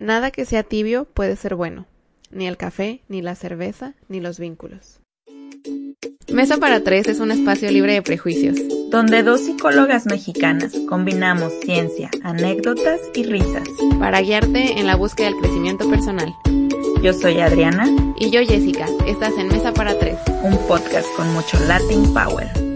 Nada que sea tibio puede ser bueno. Ni el café, ni la cerveza, ni los vínculos. Mesa para Tres es un espacio libre de prejuicios. donde dos psicólogas mexicanas combinamos ciencia, anécdotas y risas. Para guiarte en la búsqueda del crecimiento personal. Yo soy Adriana, Y yo, Jessica, estás en Mesa para Tres. un podcast con mucho Latin Power.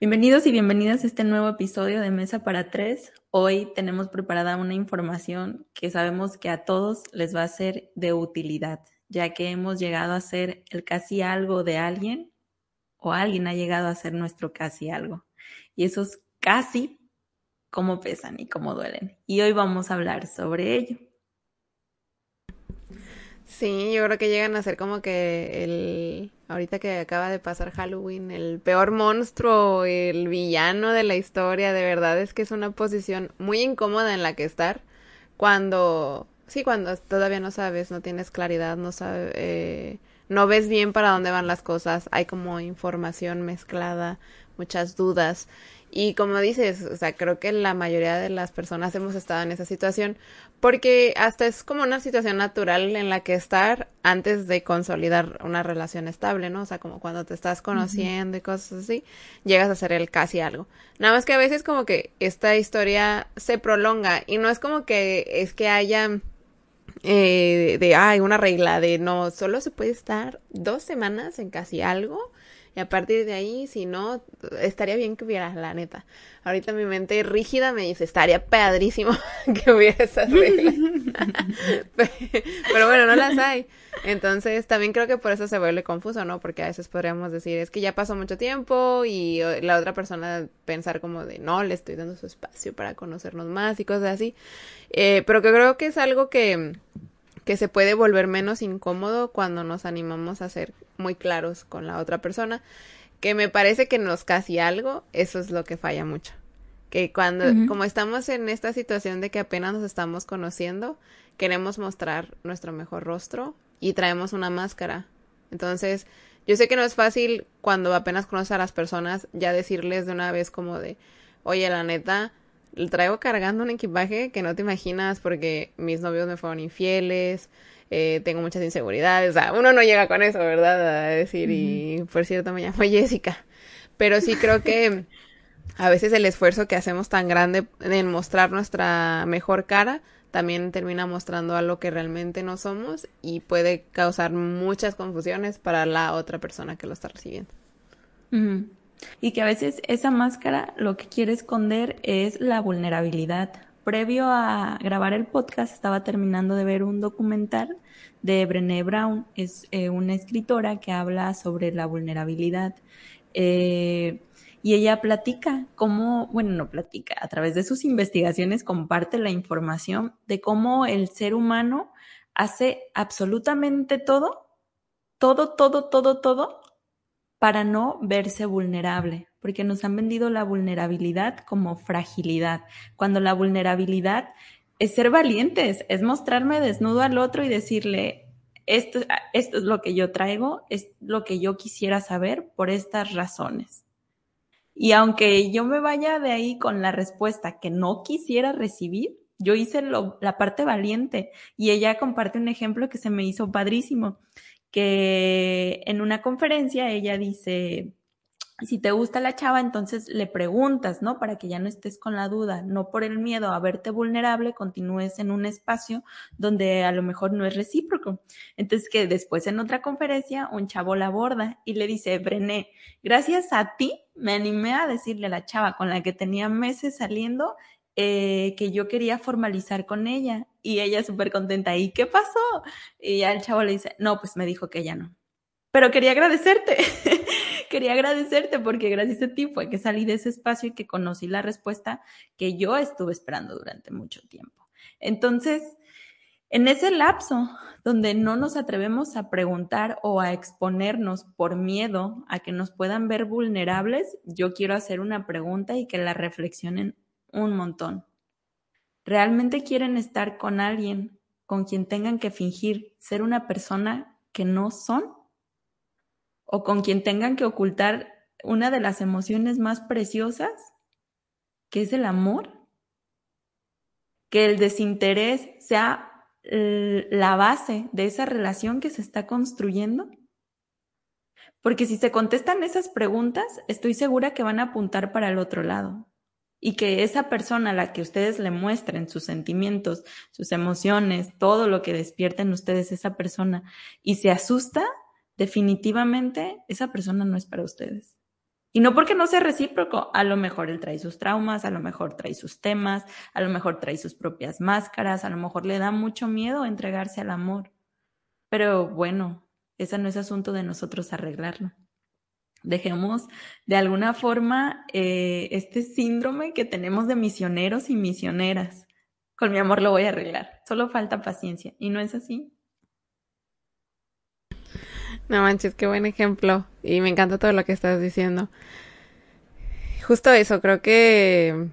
Bienvenidos y bienvenidas a este nuevo episodio de Mesa para Tres. Hoy tenemos preparada una información que sabemos que a todos les va a ser de utilidad, ya que hemos llegado a ser el casi algo de alguien o alguien ha llegado a ser nuestro casi algo. Y esos casi, cómo pesan y cómo duelen. Y hoy vamos a hablar sobre ello. Sí, yo creo que llegan a ser como que el... Ahorita que acaba de pasar Halloween, el peor monstruo, el villano de la historia, de verdad es que es una posición muy incómoda en la que estar cuando... Sí, cuando todavía no sabes, no tienes claridad, no sabes... eh, no ves bien para dónde van las cosas, hay como información mezclada, muchas dudas. Y como dices, o sea, creo que la mayoría de las personas hemos estado en esa situación porque hasta es como una situación natural en la que estar antes de consolidar una relación estable, ¿no? O sea, como cuando te estás conociendo y cosas así, llegas a ser el casi algo. Nada más que a veces como que esta historia se prolonga y no es como que es que haya eh, de, ay, una regla de no, solo se puede estar dos semanas en casi algo y a partir de ahí, si no, estaría bien que hubiera, la neta. Ahorita mi mente rígida me dice, estaría padrísimo que hubiera esas reglas. Pero bueno, no las hay. Entonces, también creo que por eso se vuelve confuso, ¿no? Porque a veces podríamos decir, es que ya pasó mucho tiempo y la otra persona pensar como de, no, le estoy dando su espacio para conocernos más y cosas así. Eh, pero que creo que es algo que, que se puede volver menos incómodo cuando nos animamos a ser muy claros con la otra persona. Que me parece que nos casi algo, eso es lo que falla mucho. Que cuando, como estamos en esta situación de que apenas nos estamos conociendo, queremos mostrar nuestro mejor rostro y traemos una máscara. Entonces, yo sé que no es fácil cuando apenas conoces a las personas ya decirles de una vez como de, oye, la neta, traigo cargando un equipaje que no te imaginas porque mis novios me fueron infieles, eh, tengo muchas inseguridades, o sea, uno no llega con eso, ¿verdad? A decir, y por cierto me llamo Jessica, pero sí creo que a veces el esfuerzo que hacemos tan grande en mostrar nuestra mejor cara también termina mostrando algo que realmente no somos y puede causar muchas confusiones para la otra persona que lo está recibiendo. Y que a veces esa máscara lo que quiere esconder es la vulnerabilidad. Previo a grabar el podcast estaba terminando de ver un documental de Brené Brown, es eh, una escritora que habla sobre la vulnerabilidad. Eh, y ella platica cómo, bueno, no platica, a través de sus investigaciones comparte la información de cómo el ser humano hace absolutamente todo, todo, todo, todo, todo para no verse vulnerable, porque nos han vendido la vulnerabilidad como fragilidad, cuando la vulnerabilidad es ser valientes, es mostrarme desnudo al otro y decirle, esto, es lo que yo traigo, es lo que yo quisiera saber por estas razones. Y aunque yo me vaya de ahí con la respuesta que no quisiera recibir, yo hice la parte valiente y ella comparte un ejemplo que se me hizo padrísimo que en una conferencia ella dice, si te gusta la chava, entonces le preguntas, ¿no? Para que ya no estés con la duda, no por el miedo a verte vulnerable, continúes en un espacio donde a lo mejor no es recíproco. Entonces que después en otra conferencia un chavo la aborda y le dice, Brené, gracias a ti me animé a decirle a la chava con la que tenía meses saliendo eh, que yo quería formalizar con ella y ella súper contenta. ¿Y qué pasó? Y ya el chavo le dice, no, pues me dijo que ella no. Pero quería agradecerte, quería agradecerte porque gracias a ti fue que salí de ese espacio y que conocí la respuesta que yo estuve esperando durante mucho tiempo. Entonces, En ese lapso donde no nos atrevemos a preguntar o a exponernos por miedo a que nos puedan ver vulnerables, yo quiero hacer una pregunta y que la reflexionen un montón. ¿Realmente quieren estar con alguien con quien tengan que fingir ser una persona que no son? ¿O con quien tengan que ocultar una de las emociones más preciosas, que es el amor? Que el desinterés sea la base de esa relación que se está construyendo? Porque si se contestan esas preguntas, estoy segura que van a apuntar para el otro lado. Y que esa persona a la que ustedes le muestren sus sentimientos, sus emociones, todo lo que despierten ustedes esa persona y se asusta, definitivamente esa persona no es para ustedes. Y no porque no sea recíproco, a lo mejor él trae sus traumas, a lo mejor trae sus temas, a lo mejor trae sus propias máscaras, a lo mejor le da mucho miedo entregarse al amor. Pero bueno, ese no es asunto de nosotros arreglarlo. Dejemos de alguna forma eh, este síndrome que tenemos de misioneros y misioneras. Con mi amor lo voy a arreglar. Solo falta paciencia. ¿Y no es así? No manches, qué buen ejemplo. Y me encanta todo lo que estás diciendo. Justo eso, creo que,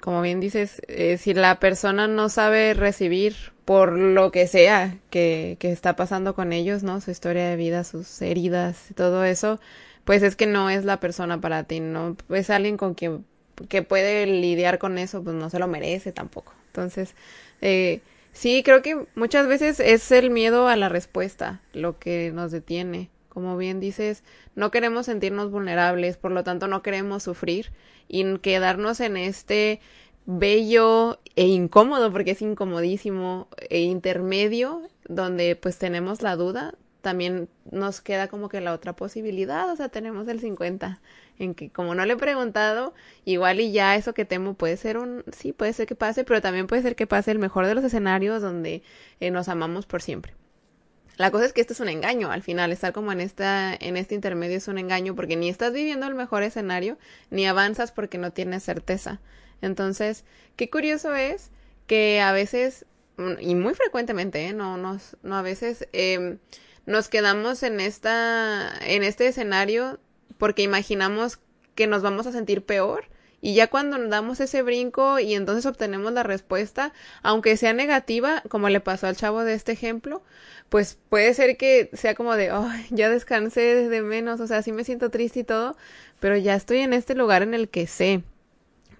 como bien dices, eh, si la persona no sabe recibir por lo que sea que, que está pasando con ellos, ¿no? Su historia de vida, sus heridas, todo eso, pues es que no es la persona para ti, ¿no? Es alguien con quien que puede lidiar con eso, pues no se lo merece tampoco. Entonces, eh, Sí, creo que muchas veces es el miedo a la respuesta lo que nos detiene. Como bien dices, no queremos sentirnos vulnerables, por lo tanto no queremos sufrir y quedarnos en este bello e incómodo, porque es incomodísimo, e intermedio, donde pues tenemos la duda, también nos queda como que la otra posibilidad, o sea, tenemos el 50 en que como no le he preguntado, igual y ya eso que temo puede ser un, sí, puede ser que pase, pero también puede ser que pase el mejor de los escenarios donde eh, nos amamos por siempre. La cosa es que esto es un engaño, al final, estar como en esta, en este intermedio es un engaño porque ni estás viviendo el mejor escenario, ni avanzas porque no tienes certeza. Entonces, qué curioso es que a veces, mm, y muy frecuentemente, ¿eh? no, no, a veces, eh, nos quedamos en esta, en este escenario porque imaginamos que nos vamos a sentir peor y ya cuando damos ese brinco y entonces obtenemos la respuesta, aunque sea negativa, como le pasó al chavo de este ejemplo, pues puede ser que sea como de, oh, ya descansé desde menos, o sea, sí me siento triste y todo, pero ya estoy en este lugar en el que sé,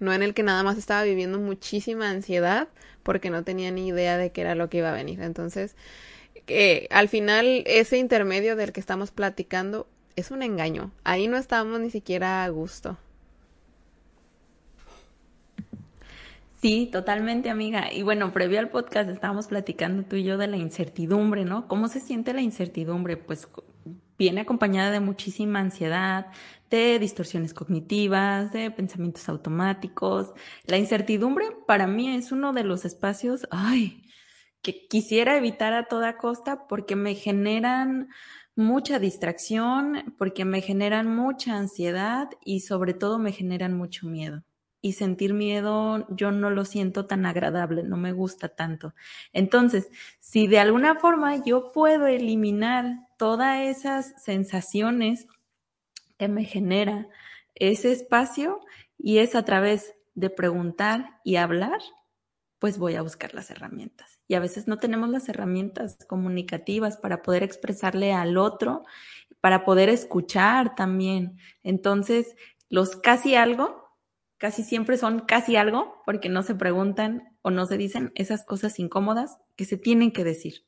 no en el que nada más estaba viviendo muchísima ansiedad porque no tenía ni idea de qué era lo que iba a venir. Entonces, que al final ese intermedio del que estamos platicando es un engaño. Ahí no estamos ni siquiera a gusto. Sí, totalmente, amiga. Y bueno, previo al podcast estábamos platicando tú y yo de la incertidumbre, ¿no? ¿Cómo se siente la incertidumbre? Pues viene acompañada de muchísima ansiedad, de distorsiones cognitivas, de pensamientos automáticos. La incertidumbre para mí es uno de los espacios, que quisiera evitar a toda costa porque me generan mucha distracción, porque me generan mucha ansiedad y sobre todo me generan mucho miedo. Y sentir miedo yo no lo siento tan agradable, no me gusta tanto. Entonces, si de alguna forma yo puedo eliminar todas esas sensaciones que me genera ese espacio y es a través de preguntar y hablar, pues voy a buscar las herramientas. Y a veces no tenemos las herramientas comunicativas para poder expresarle al otro, para poder escuchar también. Entonces, los casi algo, casi siempre son casi algo, porque no se preguntan o no se dicen esas cosas incómodas que se tienen que decir.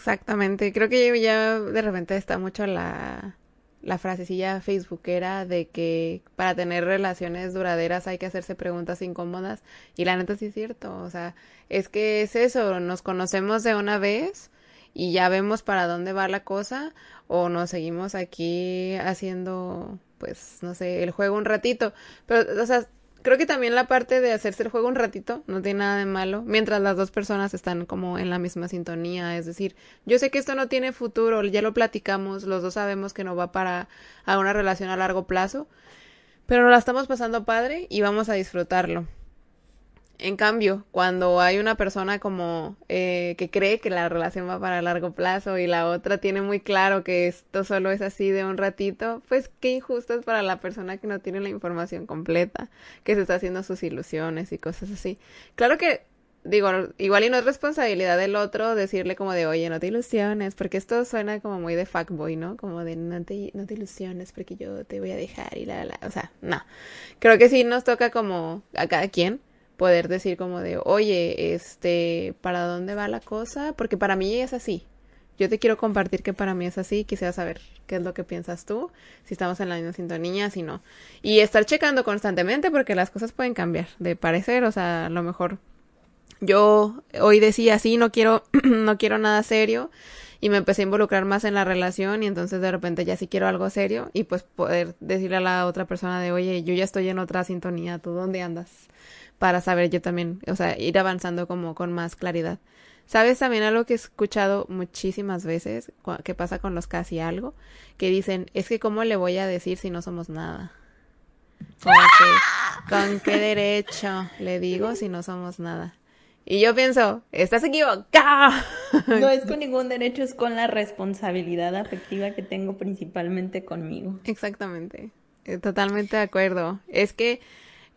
Exactamente, creo que ya de repente está mucho la, la frasecilla facebookera de que para tener relaciones duraderas hay que hacerse preguntas incómodas. Y la neta sí es cierto, o sea, es que es eso, nos conocemos de una vez y ya vemos para dónde va la cosa o nos seguimos aquí haciendo pues no sé, el juego un ratito, pero o sea, creo que también la parte de hacerse el juego un ratito no tiene nada de malo, mientras las dos personas están como en la misma sintonía, es decir, yo sé que esto no tiene futuro, ya lo platicamos, los dos sabemos que no va para a una relación a largo plazo, pero nos la estamos pasando padre y vamos a disfrutarlo. En cambio, cuando hay una persona como eh, que cree que la relación va para largo plazo y la otra tiene muy claro que esto solo es así de un ratito, pues qué injusto es para la persona que no tiene la información completa, que se está haciendo sus ilusiones y cosas así. Claro que digo, igual y no es responsabilidad del otro decirle como de, oye, no te ilusiones, porque esto suena como muy de fuckboy, ¿no? Como de, no te, no te ilusiones porque yo te voy a dejar y la, la, o sea, no. Creo que sí nos toca como a cada quien poder decir como de, oye, este, ¿para dónde va la cosa? Porque para mí es así. Yo te quiero compartir que para mí es así, quisiera saber qué es lo que piensas tú, si estamos en la misma sintonía, si no. Y estar checando constantemente porque las cosas pueden cambiar de parecer, o sea, a lo mejor yo hoy decía, sí, no quiero, no quiero nada serio, y me empecé a involucrar más en la relación y entonces de repente ya sí quiero algo serio y pues poder decirle a la otra persona de, oye, yo ya estoy en otra sintonía, ¿tú dónde andas? Para saber yo también, o sea, ir avanzando como con más claridad. ¿Sabes también algo que he escuchado muchísimas veces que pasa con los casi algo? Que dicen, es que cómo le voy a decir si no somos nada. ¿con qué derecho le digo si no somos nada? Y yo pienso, estás equivocado. No es con ningún derecho, es con la responsabilidad afectiva que tengo principalmente conmigo. Exactamente, eh, totalmente de acuerdo. Es que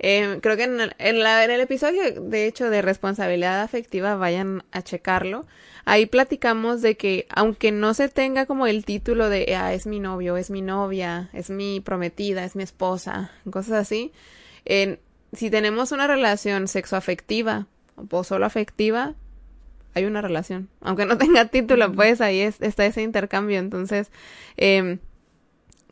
eh, creo que en el, en, la, en el episodio, de hecho, de responsabilidad afectiva, vayan a checarlo. Ahí platicamos de que, aunque no se tenga como el título de, ah, es mi novio, es mi novia, es mi prometida, es mi esposa, cosas así, si tenemos una relación sexoafectiva o solo afectiva, hay una relación. Aunque no tenga título, pues ahí está ese intercambio. Entonces, eh,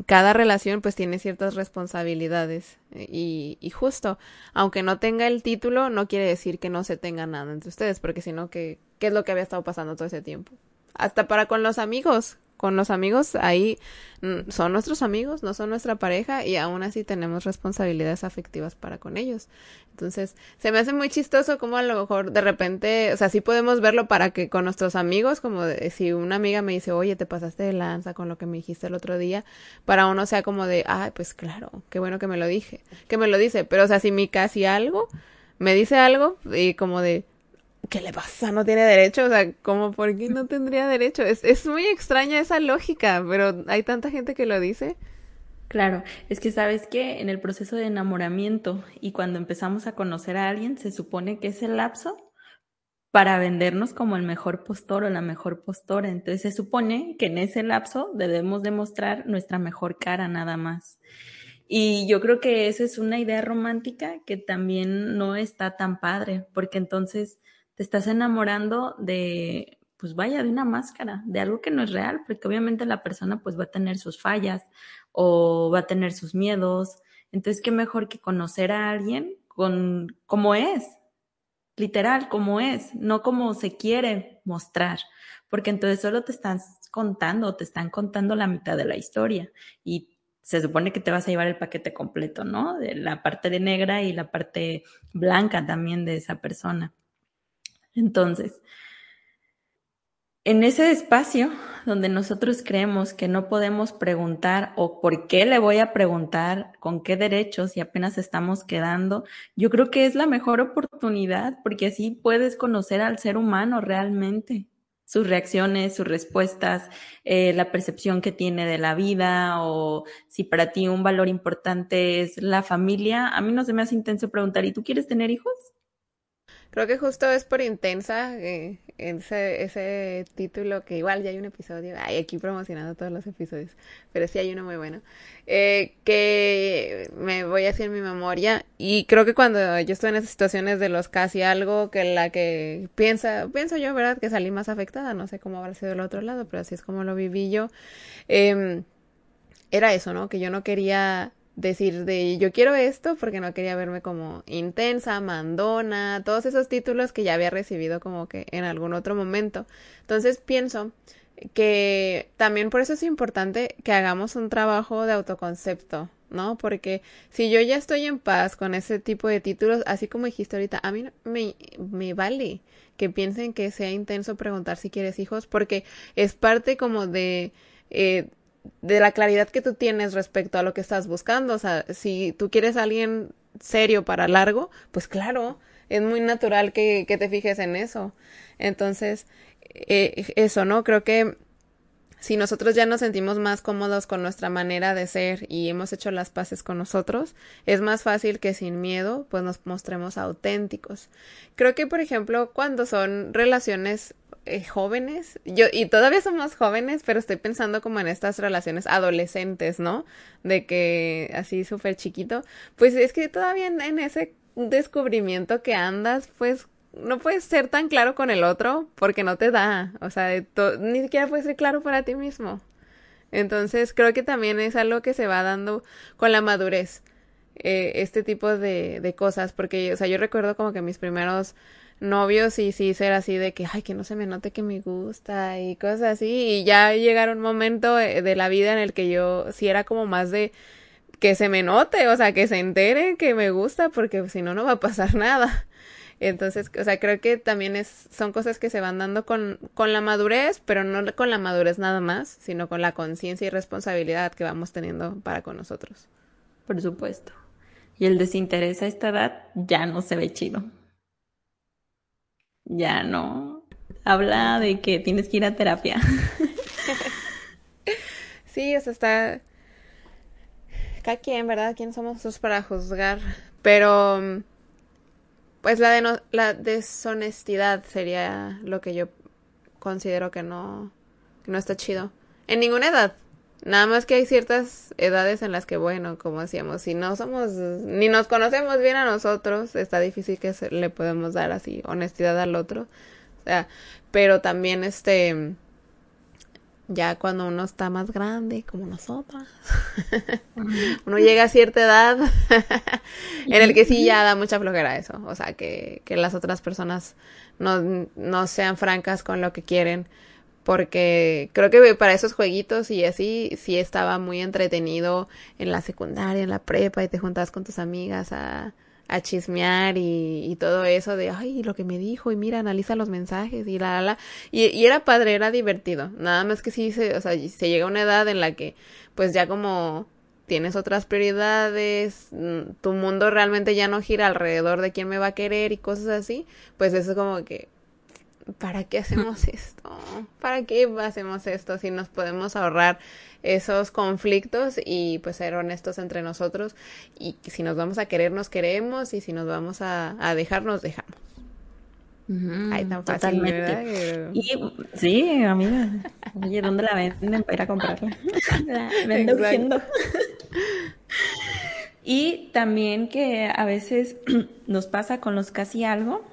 cada relación pues tiene ciertas responsabilidades eh, y, y, justo, aunque no tenga el título, no quiere decir que no se tenga nada entre ustedes, porque si no, ¿qué, ¿qué es lo que había estado pasando todo ese tiempo? Hasta para con los amigos, con los amigos ahí mm, son nuestros amigos, no son nuestra pareja y aún así tenemos responsabilidades afectivas para con ellos. Entonces, se me hace muy chistoso como a lo mejor de repente, o sea, sí podemos verlo para que con nuestros amigos, como si una amiga me dice, oye, te pasaste de lanza con lo que me dijiste el otro día, para uno sea como de, ay, pues claro, qué bueno que me lo dije, que me lo dice, pero o sea, si mi casi algo me dice algo y como de, ¿qué le pasa? No tiene derecho, o sea, ¿cómo por qué no tendría derecho? Es, es muy extraña esa lógica, pero hay tanta gente que lo dice. Claro, es que sabes que en el proceso de enamoramiento y cuando empezamos a conocer a alguien, se supone que es el lapso para vendernos como el mejor postor o la mejor postora. Entonces se supone que en ese lapso debemos demostrar nuestra mejor cara nada más. Y yo creo que esa es una idea romántica que también no está tan padre, porque entonces te estás enamorando de, pues vaya, de una máscara, de algo que no es real, porque obviamente la persona pues va a tener sus fallas o va a tener sus miedos. Entonces, qué mejor que conocer a alguien con como es, literal, como es, no como se quiere mostrar, porque entonces solo te estás contando, te están contando la mitad de la historia y se supone que te vas a llevar el paquete completo, ¿no? De la parte de negra y la parte blanca también de esa persona. Entonces, en ese espacio donde nosotros creemos que no podemos preguntar o por qué le voy a preguntar, con qué derechos y apenas estamos quedando, yo creo que es la mejor oportunidad porque así puedes conocer al ser humano realmente, sus reacciones, sus respuestas, eh, la percepción que tiene de la vida o si para ti un valor importante es la familia. A mí no se me hace intenso preguntar, ¿y tú quieres tener hijos? Creo que justo es por intensa eh, ese, ese título que igual ya hay un episodio, ay, aquí promocionando todos los episodios, pero sí hay uno muy bueno, eh, que me voy a en mi memoria y creo que cuando yo estoy en esas situaciones de los casi algo que la que piensa, pienso yo, ¿verdad? Que salí más afectada, no sé cómo habrá sido el otro lado, pero así es como lo viví yo. Eh, era eso, ¿no? Que yo no quería decir de yo quiero esto porque no quería verme como intensa, mandona, todos esos títulos que ya había recibido como que en algún otro momento. Entonces pienso que también por eso es importante que hagamos un trabajo de autoconcepto, ¿no? Porque si yo ya estoy en paz con ese tipo de títulos, así como dijiste ahorita, a mí me, me vale que piensen que sea intenso preguntar si quieres hijos, porque es parte como de... Eh, de la claridad que tú tienes respecto a lo que estás buscando. O sea, si tú quieres a alguien serio para largo, pues claro, es muy natural que, que te fijes en eso. Entonces, eh, eso, ¿no? Creo que si nosotros ya nos sentimos más cómodos con nuestra manera de ser y hemos hecho las paces con nosotros, es más fácil que sin miedo pues nos mostremos auténticos. Creo que por ejemplo cuando son relaciones eh, jóvenes, yo y todavía somos jóvenes, pero estoy pensando como en estas relaciones adolescentes, ¿no? De que así súper chiquito, pues es que todavía en ese descubrimiento que andas, pues no puedes ser tan claro con el otro porque no te da, o sea, ni siquiera puedes ser claro para ti mismo. Entonces creo que también es algo que se va dando con la madurez, eh, este tipo de, de cosas, porque, o sea, yo recuerdo como que mis primeros novios y sí ser así de que, ay, que no se me note que me gusta y cosas así, y ya llegaron un momento eh, de la vida en el que yo sí era como más de que se me note, o sea, que se entere que me gusta, porque si no, no va a pasar nada. Entonces, o sea, creo que también es, son cosas que se van dando con, con la madurez, pero no con la madurez nada más, sino con la conciencia y responsabilidad que vamos teniendo para con nosotros. Por supuesto. Y el desinterés a esta edad ya no se ve chido. Ya no. Habla de que tienes que ir a terapia. sí, o sea, está. Cada quien, ¿verdad? ¿Quién somos nosotros para juzgar? Pero pues la, de la deshonestidad sería lo que yo considero que no, que no está chido. En ninguna edad. Nada más que hay ciertas edades en las que, bueno, como decíamos, si no somos, ni nos conocemos bien a nosotros, está difícil que le podemos dar así honestidad al otro. O sea, pero también este, ya cuando uno está más grande, como nosotras, uno llega a cierta edad en el que sí ya da mucha flojera eso, o sea, que, que las otras personas no, no sean francas con lo que quieren, porque creo que para esos jueguitos y así sí estaba muy entretenido en la secundaria, en la prepa y te juntabas con tus amigas a a chismear y, y, todo eso de, ay, lo que me dijo y mira, analiza los mensajes y la, la, y, y era padre, era divertido. Nada más que sí, se, o sea, se llega a una edad en la que, pues ya como tienes otras prioridades, mm, tu mundo realmente ya no gira alrededor de quién me va a querer y cosas así, pues eso es como que, ¿para qué hacemos esto? ¿Para qué hacemos esto si nos podemos ahorrar esos conflictos y pues ser honestos entre nosotros y si nos vamos a querer nos queremos y si nos vamos a, a dejar nos dejamos. Ay, tan fácil, ¿verdad? Y, sí, amiga. Oye, ¿dónde la venden para ir a comprarla? La vendo Y también que a veces nos pasa con los casi algo,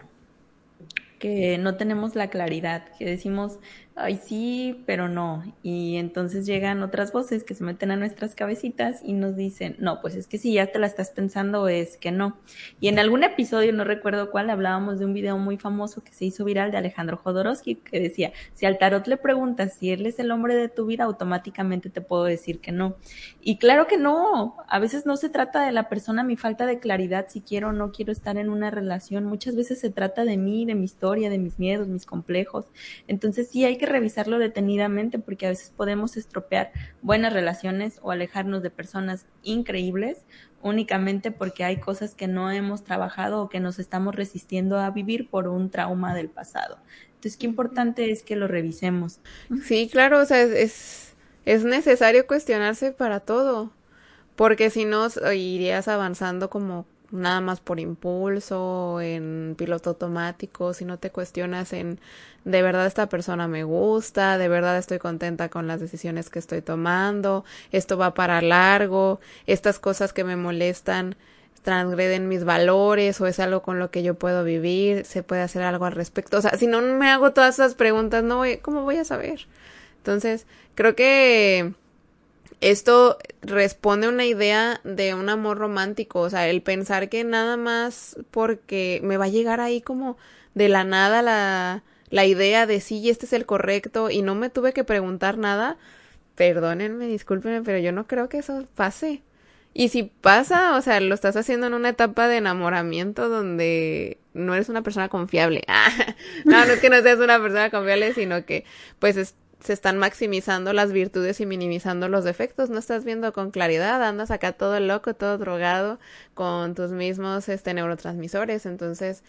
que no tenemos la claridad, que decimos, ay sí, pero no. Y entonces llegan otras voces que se meten a nuestras cabecitas y nos dicen, no, pues es que si ya te la estás pensando es que no. Y en algún episodio, no recuerdo cuál, hablábamos de un video muy famoso que se hizo viral de Alejandro Jodorowsky que decía, si al tarot le preguntas si él es el hombre de tu vida, automáticamente te puedo decir que no. Y claro que no, a veces no se trata de la persona, mi falta de claridad, si quiero o no quiero estar en una relación, muchas veces se trata de mí, de mi historia, de mis miedos, mis complejos. Entonces sí hay que revisarlo detenidamente porque a veces podemos estropear buenas relaciones o alejarnos de personas increíbles únicamente porque hay cosas que no hemos trabajado o que nos estamos resistiendo a vivir por un trauma del pasado. Entonces, qué importante es que lo revisemos. Sí, claro, o sea, es, es necesario cuestionarse para todo, porque si no, irías avanzando como nada más por impulso, en piloto automático, si no te cuestionas en de verdad esta persona me gusta, de verdad estoy contenta con las decisiones que estoy tomando, esto va para largo, estas cosas que me molestan transgreden mis valores o es algo con lo que yo puedo vivir, se puede hacer algo al respecto. O sea, si no me hago todas esas preguntas, no voy, ¿cómo voy a saber? Entonces, creo que esto responde a una idea de un amor romántico, o sea, el pensar que nada más porque me va a llegar ahí como de la nada la, la idea de sí, este es el correcto y no me tuve que preguntar nada, perdónenme, discúlpenme, pero yo no creo que eso pase. Y si pasa, o sea, lo estás haciendo en una etapa de enamoramiento donde no eres una persona confiable. no, no es que no seas una persona confiable, sino que pues es, se están maximizando las virtudes y minimizando los defectos, no estás viendo con claridad, andas acá todo loco, todo drogado con tus mismos este neurotransmisores, entonces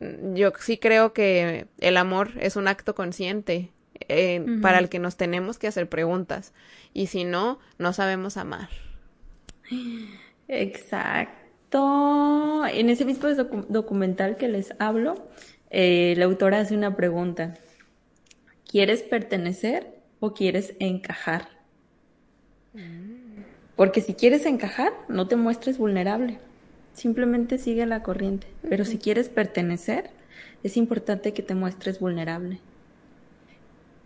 mm, yo sí creo que el amor es un acto consciente eh, para el que nos tenemos que hacer preguntas y si no, no sabemos amar. Exacto. En ese mismo documental que les hablo, eh, la autora hace una pregunta. ¿Quieres pertenecer o quieres encajar? Porque si quieres encajar, no te muestres vulnerable. Simplemente sigue la corriente. Pero si quieres pertenecer, es importante que te muestres vulnerable.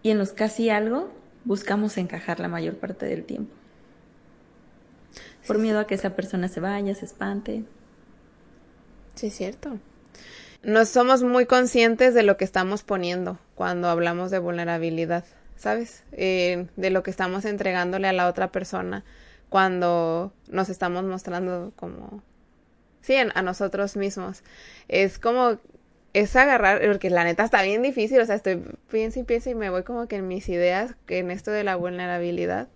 Y en los casi algo, buscamos encajar la mayor parte del tiempo. Por miedo a que esa persona se vaya, se espante. Sí, es cierto no somos muy conscientes de lo que estamos poniendo cuando hablamos de vulnerabilidad, ¿sabes? Eh, de lo que estamos entregándole a la otra persona cuando nos estamos mostrando como, sí, a nosotros mismos. Es como, es agarrar, porque la neta está bien difícil, o sea, estoy, pienso y pienso y me voy como que en mis ideas, en esto de la vulnerabilidad.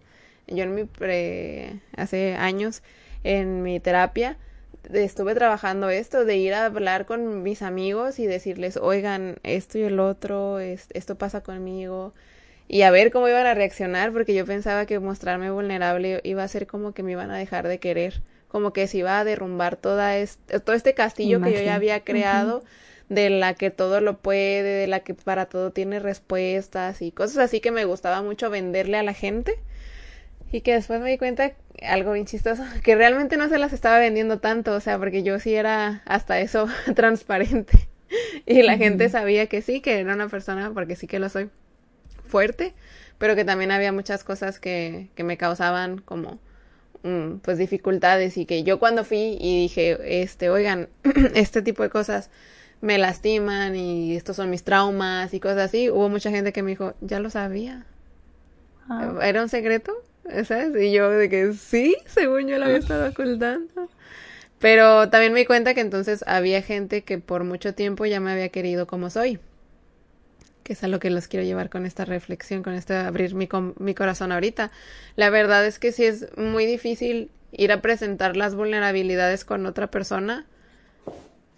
Yo en mi, pre, hace años, en mi terapia, estuve trabajando esto, de ir a hablar con mis amigos y decirles, oigan, esto y el otro, esto pasa conmigo, y a ver cómo iban a reaccionar, porque yo pensaba que mostrarme vulnerable iba a ser como que me iban a dejar de querer, como que se iba a derrumbar toda este, todo este castillo que yo ya había creado. de la que todo lo puede, de la que para todo tiene respuestas y cosas así que me gustaba mucho venderle a la gente y que después me di cuenta algo bien chistoso, que realmente no se las estaba vendiendo tanto, o sea, porque yo sí era hasta eso transparente. Y la gente sabía que sí, que era una persona, porque sí que lo soy, fuerte, pero que también había muchas cosas que, que me causaban como mm, pues dificultades y que yo cuando fui y dije, este, oigan, este tipo de cosas me lastiman y estos son mis traumas y cosas así, hubo mucha gente que me dijo, ya lo sabía. Ah. ¿Era un secreto? Y yo de que sí, según yo lo había estado ocultando. Pero también me di cuenta que entonces había gente que por mucho tiempo ya me había querido como soy. Que es a lo que los quiero llevar con esta reflexión, con este abrir mi, mi corazón ahorita. La verdad es que sí es muy difícil ir a presentar las vulnerabilidades con otra persona.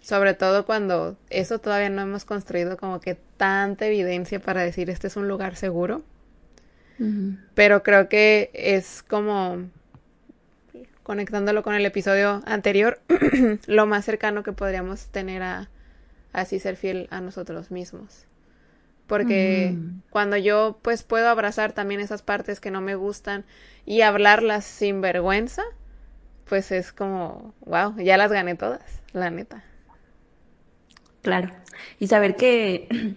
Sobre todo cuando eso todavía no hemos construido como que tanta evidencia para decir este es un lugar seguro. Pero creo que es como conectándolo con el episodio anterior, lo más cercano que podríamos tener a así ser fiel a nosotros mismos. Porque cuando yo pues puedo abrazar también esas partes que no me gustan y hablarlas sin vergüenza, pues es como, wow, ya las gané todas, la neta. Claro. Y saber que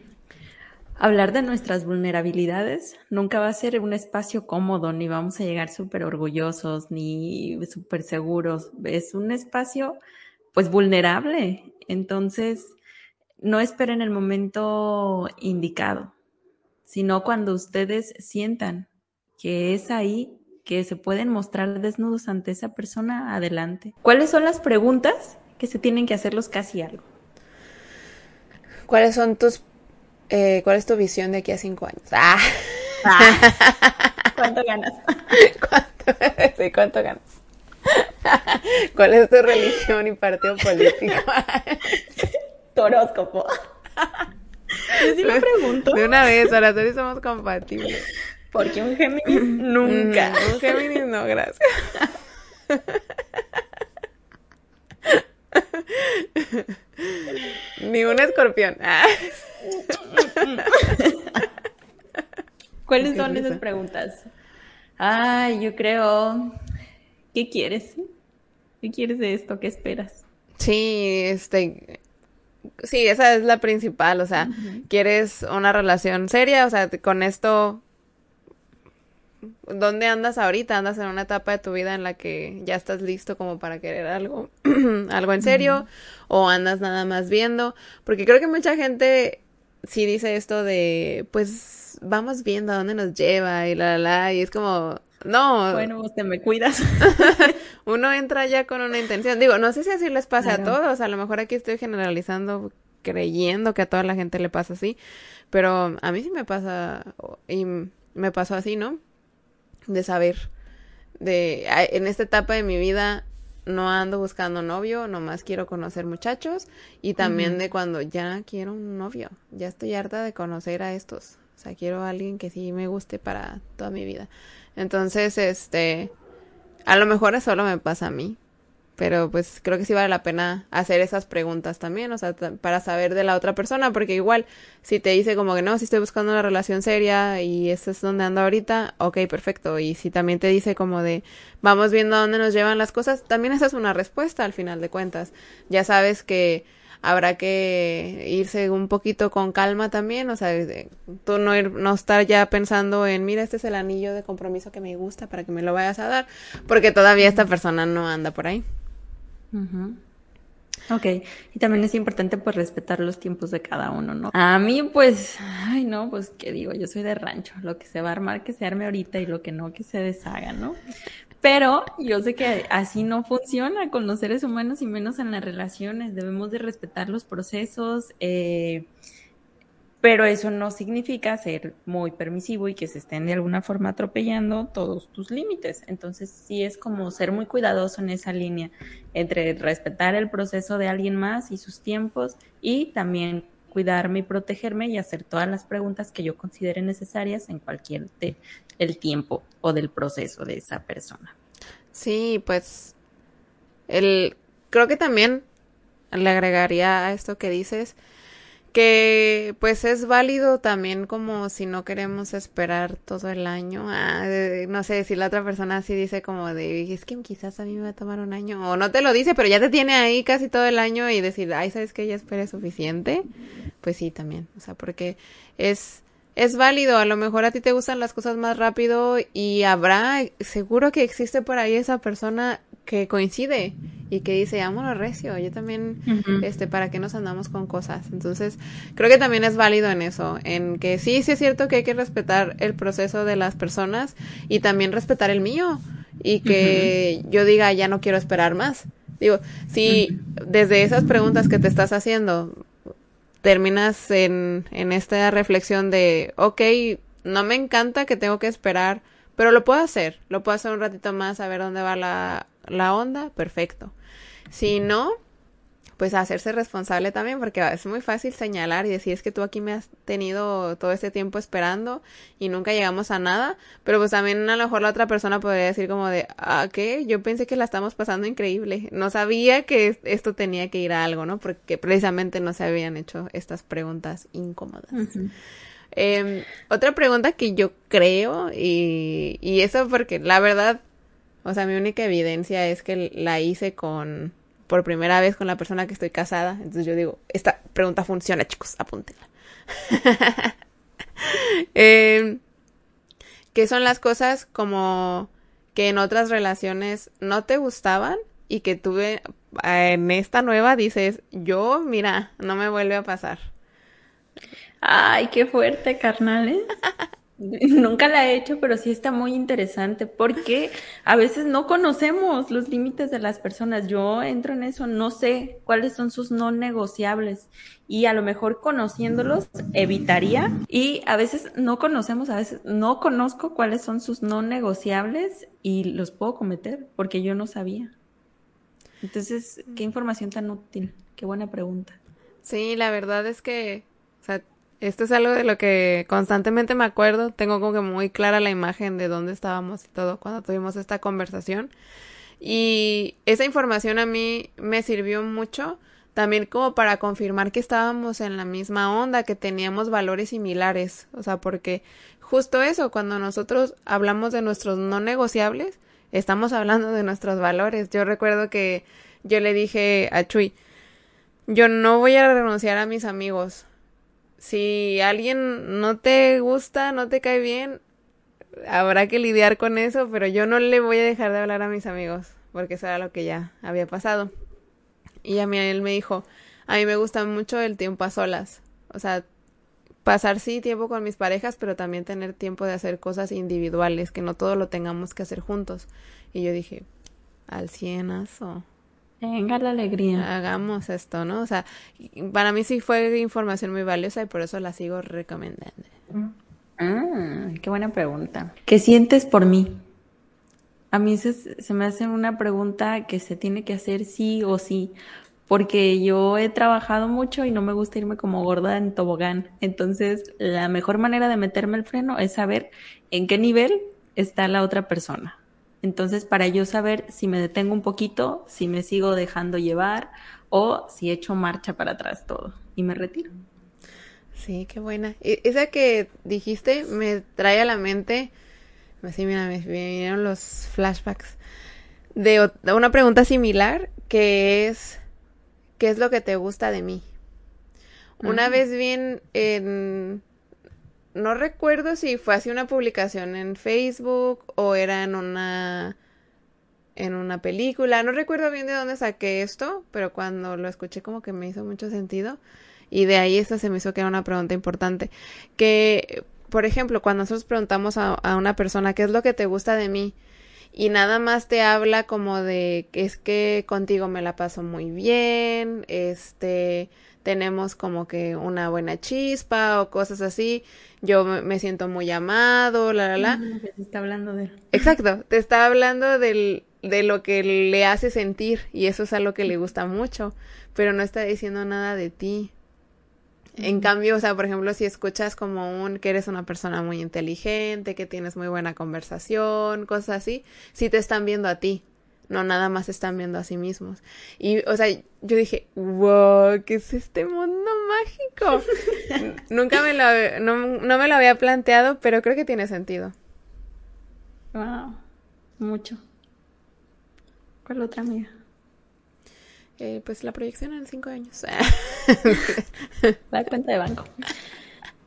Hablar de nuestras vulnerabilidades nunca va a ser un espacio cómodo, ni vamos a llegar súper orgullosos, ni súper seguros. Es un espacio, pues, vulnerable. Entonces, no esperen el momento indicado, sino cuando ustedes sientan que es ahí que se pueden mostrar desnudos ante esa persona, adelante. ¿Cuáles son las preguntas que se tienen que hacerlos casi algo? ¿Cuáles son tus eh, ¿Cuál es tu visión de aquí a cinco años? Ah. ah. ¿Cuánto ganas? ¿Cuánto, sí, ¿cuánto ganas? ¿Cuál es tu religión y partido político? tu horóscopo. Yo sí me pregunto. De una vez, ahora sí somos compatibles. Porque un Géminis nunca. Mm, un Géminis no, gracias. Ni un escorpión. Ah. ¿Cuáles son esas preguntas? Ay, yo creo. ¿Qué quieres? ¿Qué quieres de esto? ¿Qué esperas? Sí, este. Sí, esa es la principal. O sea, ¿quieres una relación seria? O sea, con esto. ¿Dónde andas ahorita? ¿Andas en una etapa de tu vida en la que ya estás listo como para querer algo, algo en serio? ¿O andas nada más viendo? Porque creo que mucha gente sí dice esto de, pues vamos viendo a dónde nos lleva y la, la, la, y es como, no. Bueno, usted me cuidas. Uno entra ya con una intención. Digo, no sé si así les pasa a todos, a lo mejor aquí estoy generalizando creyendo que a toda la gente le pasa así, pero a mí sí me pasa y me pasó así, ¿no? De saber, de, en esta etapa de mi vida no ando buscando novio, nomás quiero conocer muchachos y también de cuando ya quiero un novio, ya estoy harta de conocer a estos, o sea, quiero a alguien que sí me guste para toda mi vida. Entonces, este, a lo mejor eso solo me pasa a mí, pero pues creo que sí vale la pena hacer esas preguntas también, o sea, para saber de la otra persona, porque igual si te dice como que no, si estoy buscando una relación seria y eso es donde ando ahorita, ok, perfecto, y si también te dice como de vamos viendo a dónde nos llevan las cosas, también esa es una respuesta al final de cuentas, ya sabes que habrá que irse un poquito con calma también, o sea, tú no ir, no estar ya pensando en, mira, este es el anillo de compromiso que me gusta para que me lo vayas a dar, porque todavía esta persona no anda por ahí. Ok, y también es importante pues respetar los tiempos de cada uno, ¿no? A mí pues, ay no, pues qué digo, yo soy de rancho, lo que se va a armar que se arme ahorita y lo que no que se deshaga, ¿no? Pero yo sé que así no funciona con los seres humanos y menos en las relaciones, debemos de respetar los procesos, eh, pero eso no significa ser muy permisivo y que se estén de alguna forma atropellando todos tus límites. Entonces sí es como ser muy cuidadoso en esa línea entre respetar el proceso de alguien más y sus tiempos y también cuidarme y protegerme y hacer todas las preguntas que yo considere necesarias en cualquier de, el tiempo o del proceso de esa persona. Sí, pues el creo que también le agregaría a esto que dices que pues es válido también como si no queremos esperar todo el año. Ah, no sé, si la otra persona así dice como de, es que quizás a mí me va a tomar un año, o no te lo dice, pero ya te tiene ahí casi todo el año y decir, ay, ¿sabes que ya esperé suficiente? Pues sí, también, o sea, porque es, es válido, a lo mejor a ti te gustan las cosas más rápido y habrá, seguro que existe por ahí esa persona que coincide y que dice, vámonos recio, yo también, este, para qué nos andamos con cosas. Entonces, creo que también es válido en eso, en que sí, sí es cierto que hay que respetar el proceso de las personas y también respetar el mío y que yo diga, ya no quiero esperar más. Digo, si desde esas preguntas que te estás haciendo terminas en, en esta reflexión de, ok, no me encanta que tengo que esperar, pero lo puedo hacer, lo puedo hacer un ratito más a ver dónde va la, la onda, perfecto. Si no, pues hacerse responsable también, porque es muy fácil señalar y decir es que tú aquí me has tenido todo este tiempo esperando y nunca llegamos a nada, pero pues también a lo mejor la otra persona podría decir como de, ah, ¿qué? Yo pensé que la estamos pasando increíble, no sabía que esto tenía que ir a algo, ¿no? Porque precisamente no se habían hecho estas preguntas incómodas. Em, otra pregunta que yo creo, y, y eso porque la verdad o sea, mi única evidencia es que la hice con por primera vez con la persona que estoy casada. Entonces yo digo, esta pregunta funciona, chicos, apúntenla. eh, ¿Qué son las cosas como que en otras relaciones no te gustaban y que tuve en esta nueva dices, yo, mira, no me vuelve a pasar? Ay, qué fuerte, carnal, ¿eh? Nunca la he hecho, pero sí está muy interesante porque a veces no conocemos los límites de las personas. Yo entro en eso, no sé cuáles son sus no negociables y a lo mejor conociéndolos evitaría y a veces no conocemos, a veces no conozco cuáles son sus no negociables y los puedo cometer porque yo no sabía. Entonces, qué información tan útil, qué buena pregunta. Sí, la verdad es que, esto es algo de lo que constantemente me acuerdo. Tengo como que muy clara la imagen de dónde estábamos y todo cuando tuvimos esta conversación. Y esa información a mí me sirvió mucho también como para confirmar que estábamos en la misma onda, que teníamos valores similares. O sea, porque justo eso, cuando nosotros hablamos de nuestros no negociables, estamos hablando de nuestros valores. Yo recuerdo que yo le dije a Chuy, yo no voy a renunciar a mis amigos si alguien no te gusta, no te cae bien, habrá que lidiar con eso, pero yo no le voy a dejar de hablar a mis amigos, porque eso era lo que ya había pasado. Y a mí él me dijo, a mí me gusta mucho el tiempo a solas, o sea, pasar sí tiempo con mis parejas, pero también tener tiempo de hacer cosas individuales, que no todo lo tengamos que hacer juntos. Y yo dije, al cienazo. Venga la alegría. Hagamos esto, ¿no? O sea, para mí sí fue información muy valiosa y por eso la sigo recomendando. Ah, qué buena pregunta. ¿Qué sientes por mí? A mí se, se me hace una pregunta que se tiene que hacer sí o sí, porque yo he trabajado mucho y no me gusta irme como gorda en tobogán. Entonces, la mejor manera de meterme el freno es saber en qué nivel está la otra persona. Entonces, para yo saber si me detengo un poquito, si me sigo dejando llevar o si echo marcha para atrás todo y me retiro. Sí, qué buena. Esa que dijiste me trae a la mente, así mira, me vinieron los flashbacks de una pregunta similar que es ¿qué es lo que te gusta de mí? Una vez bien en no recuerdo si fue así una publicación en Facebook o era en una en una película, no recuerdo bien de dónde saqué esto, pero cuando lo escuché como que me hizo mucho sentido y de ahí esta se me hizo que era una pregunta importante, que por ejemplo, cuando nosotros preguntamos a, a una persona qué es lo que te gusta de mí, y nada más te habla como de es que contigo me la paso muy bien, este, tenemos como que una buena chispa o cosas así, yo me siento muy amado, la, la, la. Te está hablando de... Exacto, te está hablando del, de lo que le hace sentir y eso es algo que le gusta mucho, pero no está diciendo nada de ti. En cambio, o sea, por ejemplo, si escuchas como un que eres una persona muy inteligente, que tienes muy buena conversación, cosas así, sí te están viendo a ti, no nada más están viendo a sí mismos. Y, o sea, yo dije, wow, ¿qué es este mundo mágico? Nunca me lo, no, no me lo había planteado, pero creo que tiene sentido. Wow, mucho. ¿Cuál otra amiga? Eh, pues la proyección en cinco años. la cuenta de banco.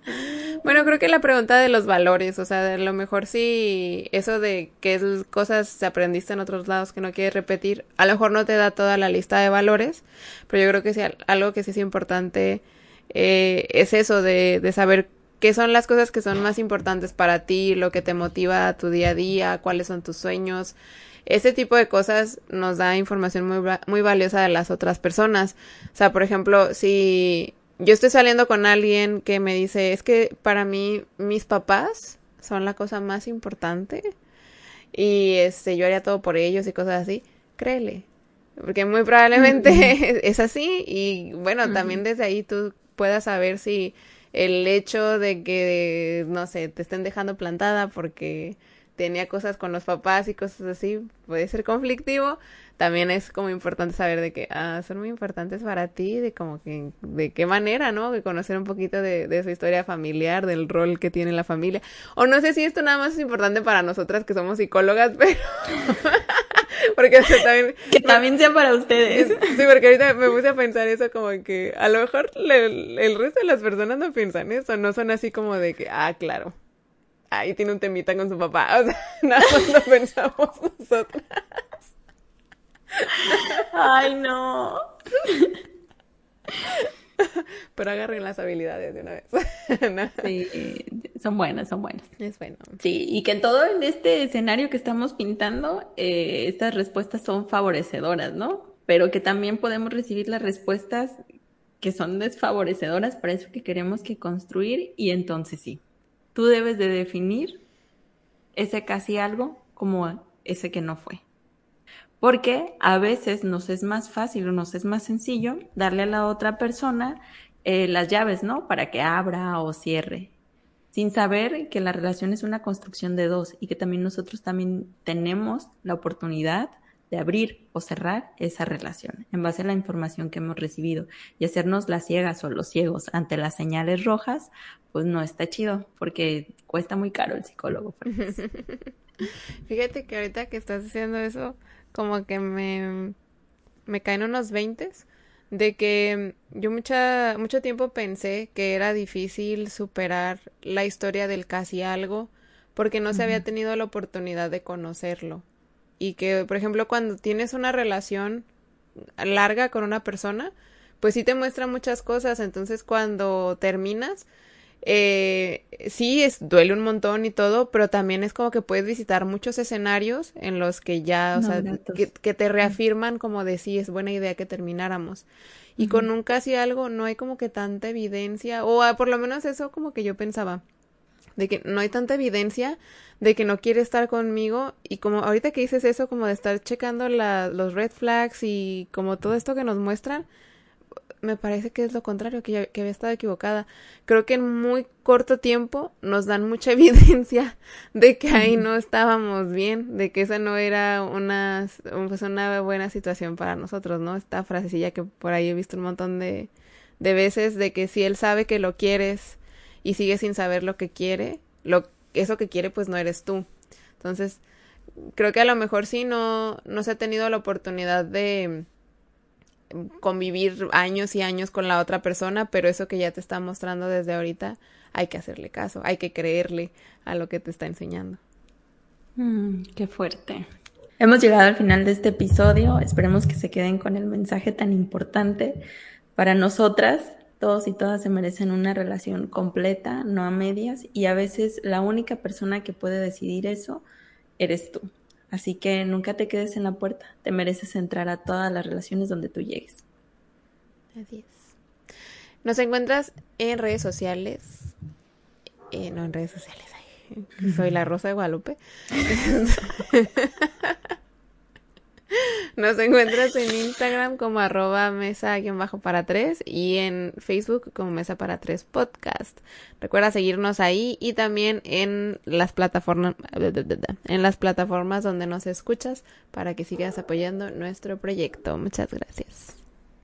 Bueno, creo que la pregunta de los valores, o sea, a lo mejor sí, eso de qué cosas aprendiste en otros lados que no quieres repetir, a lo mejor no te da toda la lista de valores, pero yo creo que sí, algo que sí es importante eh, es eso de, saber qué son las cosas que son más importantes para ti, lo que te motiva a tu día a día, cuáles son tus sueños, ese tipo de cosas nos da información muy, muy valiosa de las otras personas. O sea, por ejemplo, si yo estoy saliendo con alguien que me dice, es que para mí mis papás son la cosa más importante y este, yo haría todo por ellos y cosas así, créele. Porque muy probablemente es así y bueno, también desde ahí tú puedas saber si el hecho de que, no sé, te estén dejando plantada porque tenía cosas con los papás y cosas así, puede ser conflictivo, también es como importante saber de que ah, son muy importantes para ti, de como que, de qué manera, ¿no? De conocer un poquito de, de su historia familiar, del rol que tiene la familia. O no sé si esto nada más es importante para nosotras que somos psicólogas, pero... porque también... Que también sea para ustedes. Sí, porque ahorita me puse a pensar eso como que a lo mejor el resto de las personas no piensan eso, no son así como de que, ah, claro, ahí tiene un temita con su papá. O sea, nada más lo pensamos nosotras. Ay, no. Pero agarren las habilidades de una vez. Sí, son buenas, son buenas. Es bueno. Sí, y que en todo en este escenario que estamos pintando, eh, estas respuestas son favorecedoras, ¿no? Pero que también podemos recibir las respuestas que son desfavorecedoras para eso que queremos que construir y entonces sí, tú debes de definir ese casi algo como ese que no fue. Porque a veces nos es más fácil o nos es más sencillo darle a la otra persona eh, las llaves, ¿no? Para que abra o cierre, sin saber que la relación es una construcción de dos y que también nosotros también tenemos la oportunidad de abrir o cerrar esa relación en base a la información que hemos recibido y hacernos las ciegas o los ciegos ante las señales rojas, pues no está chido porque cuesta muy caro el psicólogo. Fíjate que ahorita que estás haciendo eso, como que me, me caen unos veintes de que yo mucha, mucho tiempo pensé que era difícil superar la historia del casi algo porque no se había tenido la oportunidad de conocerlo. Y que, por ejemplo, cuando tienes una relación larga con una persona, pues sí te muestra muchas cosas, entonces cuando terminas, eh, sí, es, duele un montón y todo, pero también es como que puedes visitar muchos escenarios en los que ya, o sea, que, te reafirman como de sí, es buena idea que termináramos. Y con un casi algo no hay como que tanta evidencia, o por lo menos eso como que yo pensaba de que no hay tanta evidencia de que no quiere estar conmigo y como ahorita que dices eso como de estar checando la, los red flags y como todo esto que nos muestran, me parece que es lo contrario, que, que había estado equivocada. Creo que en muy corto tiempo nos dan mucha evidencia de que ahí no estábamos bien, de que esa no era una, pues una buena situación para nosotros, ¿no? Esta frasecilla que por ahí he visto un montón de, de veces de que si él sabe que lo quieres y sigue sin saber lo que quiere, lo eso que quiere pues no eres tú. Entonces, creo que a lo mejor sí no, no se ha tenido la oportunidad de convivir años y años con la otra persona, pero eso que ya te está mostrando desde ahorita, hay que hacerle caso, hay que creerle a lo que te está enseñando. Mm, qué fuerte. Hemos llegado al final de este episodio, esperemos que se queden con el mensaje tan importante para nosotras todos y todas se merecen una relación completa, no a medias, y a veces la única persona que puede decidir eso eres tú. Así que nunca te quedes en la puerta, te mereces entrar a todas las relaciones donde tú llegues. Así es. Nos encuentras en redes sociales, eh, no en redes sociales, soy la Rosa de Guadalupe. Nos encuentras en Instagram como arroba mesa-para tres y en Facebook como mesa para tres podcast. Recuerda seguirnos ahí y también en las plataformas, en las plataformas donde nos escuchas para que sigas apoyando nuestro proyecto. Muchas gracias.